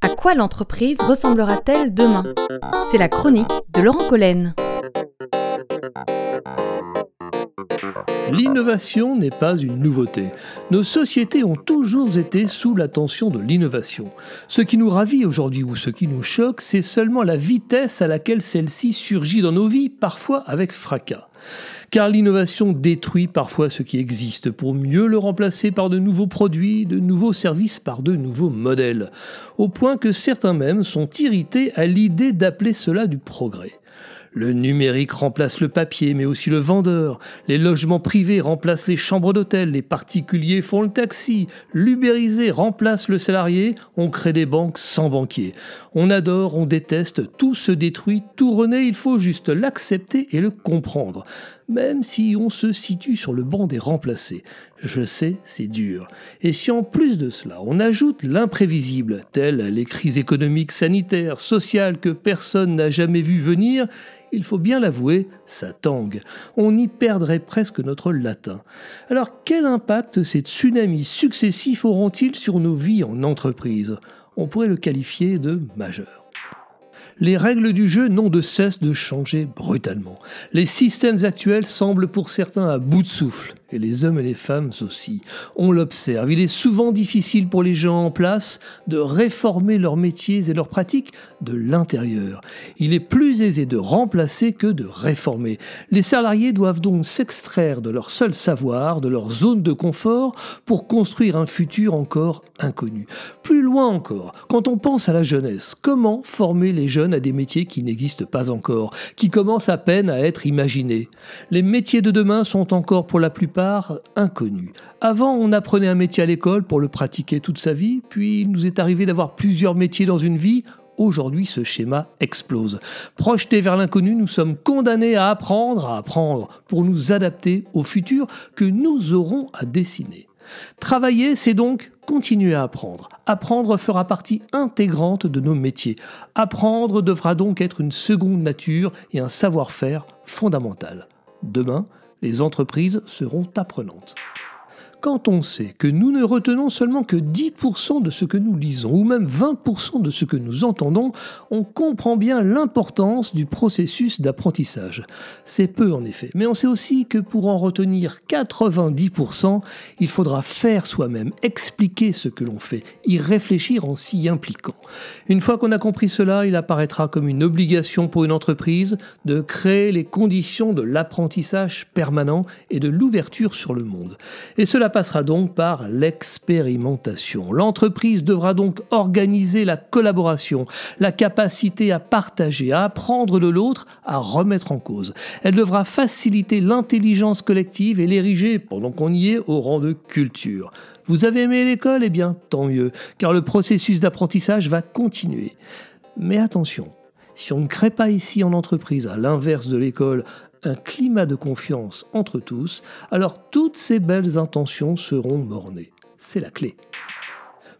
À quoi l'entreprise ressemblera-t-elle demain? C'est la chronique de Laurent Collen. L'innovation n'est pas une nouveauté. Nos sociétés ont toujours été sous l'attention de l'innovation. Ce qui nous ravit aujourd'hui ou ce qui nous choque, c'est seulement la vitesse à laquelle celle-ci surgit dans nos vies, parfois avec fracas. Car l'innovation détruit parfois ce qui existe pour mieux le remplacer par de nouveaux produits, de nouveaux services, par de nouveaux modèles. Au point que certains même sont irrités à l'idée d'appeler cela du progrès. Le numérique remplace le papier, mais aussi le vendeur. Les logements privés remplacent les chambres d'hôtel. Les particuliers font le taxi. L'ubérisé remplace le salarié. On crée des banques sans banquier. On adore, on déteste, tout se détruit, tout renaît. Il faut juste l'accepter et le comprendre. Même si on se situe sur le banc des remplacés. Je sais, c'est dur. Et si en plus de cela, on ajoute l'imprévisible, telles les crises économiques, sanitaires, sociales que personne n'a jamais vu venir, il faut bien l'avouer, ça tangue. On y perdrait presque notre latin. Alors quel impact ces tsunamis successifs auront-ils sur nos vies en entreprise? On pourrait le qualifier de majeur les règles du jeu n'ont de cesse de changer brutalement. Les systèmes actuels semblent pour certains à bout de souffle les hommes et les femmes aussi. On l'observe, il est souvent difficile pour les gens en place de réformer leurs métiers et leurs pratiques de l'intérieur. Il est plus aisé de remplacer que de réformer. Les salariés doivent donc s'extraire de leur seul savoir, de leur zone de confort, pour construire un futur encore inconnu. Plus loin encore, quand on pense à la jeunesse, comment former les jeunes à des métiers qui n'existent pas encore, qui commencent à peine à être imaginés? Les métiers de demain sont encore pour la plupart inconnu. Avant, on apprenait un métier à l'école pour le pratiquer toute sa vie, puis il nous est arrivé d'avoir plusieurs métiers dans une vie. Aujourd'hui, ce schéma explose. Projetés vers l'inconnu, nous sommes condamnés à apprendre, à apprendre, pour nous adapter au futur que nous aurons à dessiner. Travailler, c'est donc continuer à apprendre. Apprendre fera partie intégrante de nos métiers. Apprendre devra donc être une seconde nature et un savoir-faire fondamental. Demain, les entreprises seront apprenantes quand on sait que nous ne retenons seulement que 10% de ce que nous lisons, ou même 20% de ce que nous entendons, on comprend bien l'importance du processus d'apprentissage. C'est peu en effet, mais on sait aussi que pour en retenir 90%, il faudra faire soi-même, expliquer ce que l'on fait, y réfléchir en s'y impliquant. Une fois qu'on a compris cela, il apparaîtra comme une obligation pour une entreprise de créer les conditions de l'apprentissage permanent et de l'ouverture sur le monde. Et cela passera donc par l'expérimentation. L'entreprise devra donc organiser la collaboration, la capacité à partager, à apprendre de l'autre, à remettre en cause. Elle devra faciliter l'intelligence collective et l'ériger, pendant qu'on y est, au rang de culture. Vous avez aimé l'école? Eh bien, tant mieux, car le processus d'apprentissage va continuer. Mais attention, si on ne crée pas ici en entreprise, à l'inverse de l'école, un climat de confiance entre tous, alors toutes ces belles intentions seront mornées. C'est la clé.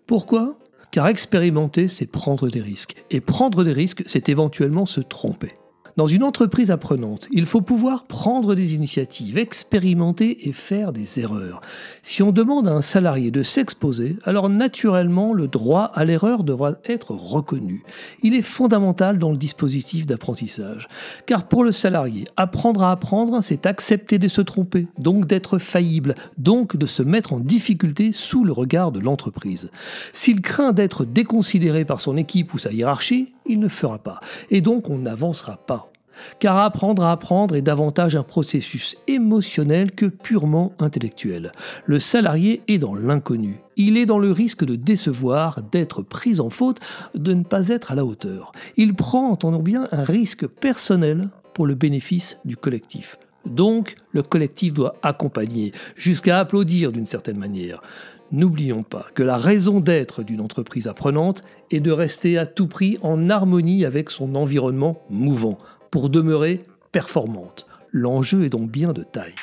Pourquoi? Car expérimenter, c'est prendre des risques. Et prendre des risques, c'est éventuellement se tromper. Dans une entreprise apprenante, il faut pouvoir prendre des initiatives, expérimenter et faire des erreurs. Si on demande à un salarié de s'exposer, alors naturellement le droit à l'erreur devra être reconnu. Il est fondamental dans le dispositif d'apprentissage. Car pour le salarié, apprendre à apprendre, c'est accepter de se tromper, donc d'être faillible, donc de se mettre en difficulté sous le regard de l'entreprise. S'il craint d'être déconsidéré par son équipe ou sa hiérarchie, il ne fera pas. Et donc on n'avancera pas. Car apprendre à apprendre est davantage un processus émotionnel que purement intellectuel. Le salarié est dans l'inconnu. Il est dans le risque de décevoir, d'être pris en faute, de ne pas être à la hauteur. Il prend, entendons bien, un risque personnel pour le bénéfice du collectif. Donc, le collectif doit accompagner, jusqu'à applaudir d'une certaine manière. N'oublions pas que la raison d'être d'une entreprise apprenante est de rester à tout prix en harmonie avec son environnement mouvant, pour demeurer performante. L'enjeu est donc bien de taille.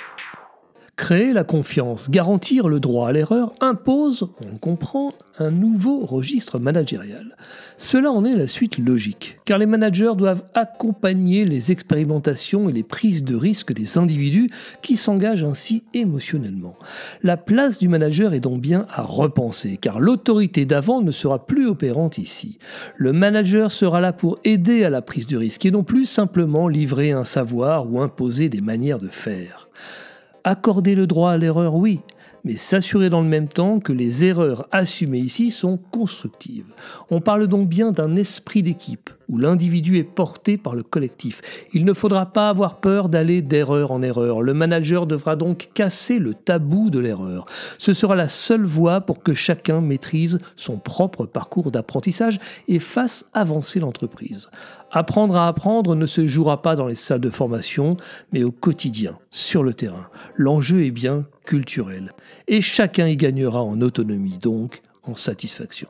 Créer la confiance, garantir le droit à l'erreur impose, on comprend, un nouveau registre managérial. Cela en est la suite logique, car les managers doivent accompagner les expérimentations et les prises de risques des individus qui s'engagent ainsi émotionnellement. La place du manager est donc bien à repenser, car l'autorité d'avant ne sera plus opérante ici. Le manager sera là pour aider à la prise de risque et non plus simplement livrer un savoir ou imposer des manières de faire. Accorder le droit à l'erreur, oui, mais s'assurer dans le même temps que les erreurs assumées ici sont constructives. On parle donc bien d'un esprit d'équipe, où l'individu est porté par le collectif. Il ne faudra pas avoir peur d'aller d'erreur en erreur. Le manager devra donc casser le tabou de l'erreur. Ce sera la seule voie pour que chacun maîtrise son propre parcours d'apprentissage et fasse avancer l'entreprise. Apprendre à apprendre ne se jouera pas dans les salles de formation, mais au quotidien, sur le terrain. L'enjeu est bien culturel. Et chacun y gagnera en autonomie, donc en satisfaction.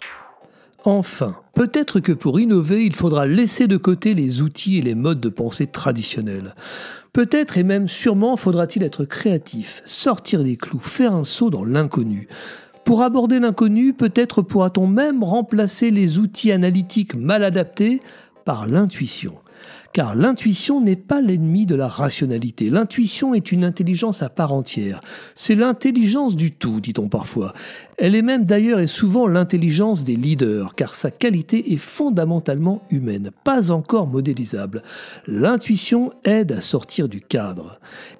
Enfin, peut-être que pour innover, il faudra laisser de côté les outils et les modes de pensée traditionnels. Peut-être et même sûrement faudra-t-il être créatif, sortir des clous, faire un saut dans l'inconnu. Pour aborder l'inconnu, peut-être pourra-t-on même remplacer les outils analytiques mal adaptés par l'intuition. Car l'intuition n'est pas l'ennemi de la rationalité. L'intuition est une intelligence à part entière. C'est l'intelligence du tout, dit-on parfois. Elle est même d'ailleurs et souvent l'intelligence des leaders, car sa qualité est fondamentalement humaine, pas encore modélisable. L'intuition aide à sortir du cadre.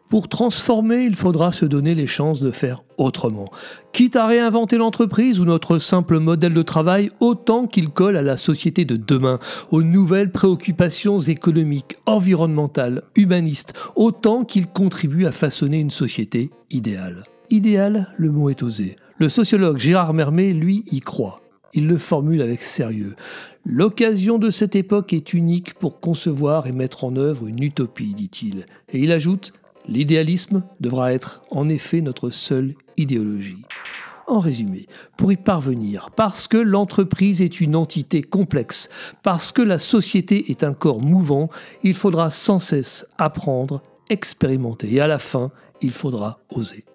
Pour transformer, il faudra se donner les chances de faire autrement. Quitte à réinventer l'entreprise ou notre simple modèle de travail, autant qu'il colle à la société de demain, aux nouvelles préoccupations économiques, environnementales, humanistes, autant qu'il contribue à façonner une société idéale. Idéal, le mot est osé. Le sociologue Gérard Mermet, lui, y croit. Il le formule avec sérieux. L'occasion de cette époque est unique pour concevoir et mettre en œuvre une utopie, dit-il. Et il ajoute L'idéalisme devra être en effet notre seule idéologie. En résumé, pour y parvenir, parce que l'entreprise est une entité complexe, parce que la société est un corps mouvant, il faudra sans cesse apprendre, expérimenter et à la fin, il faudra oser.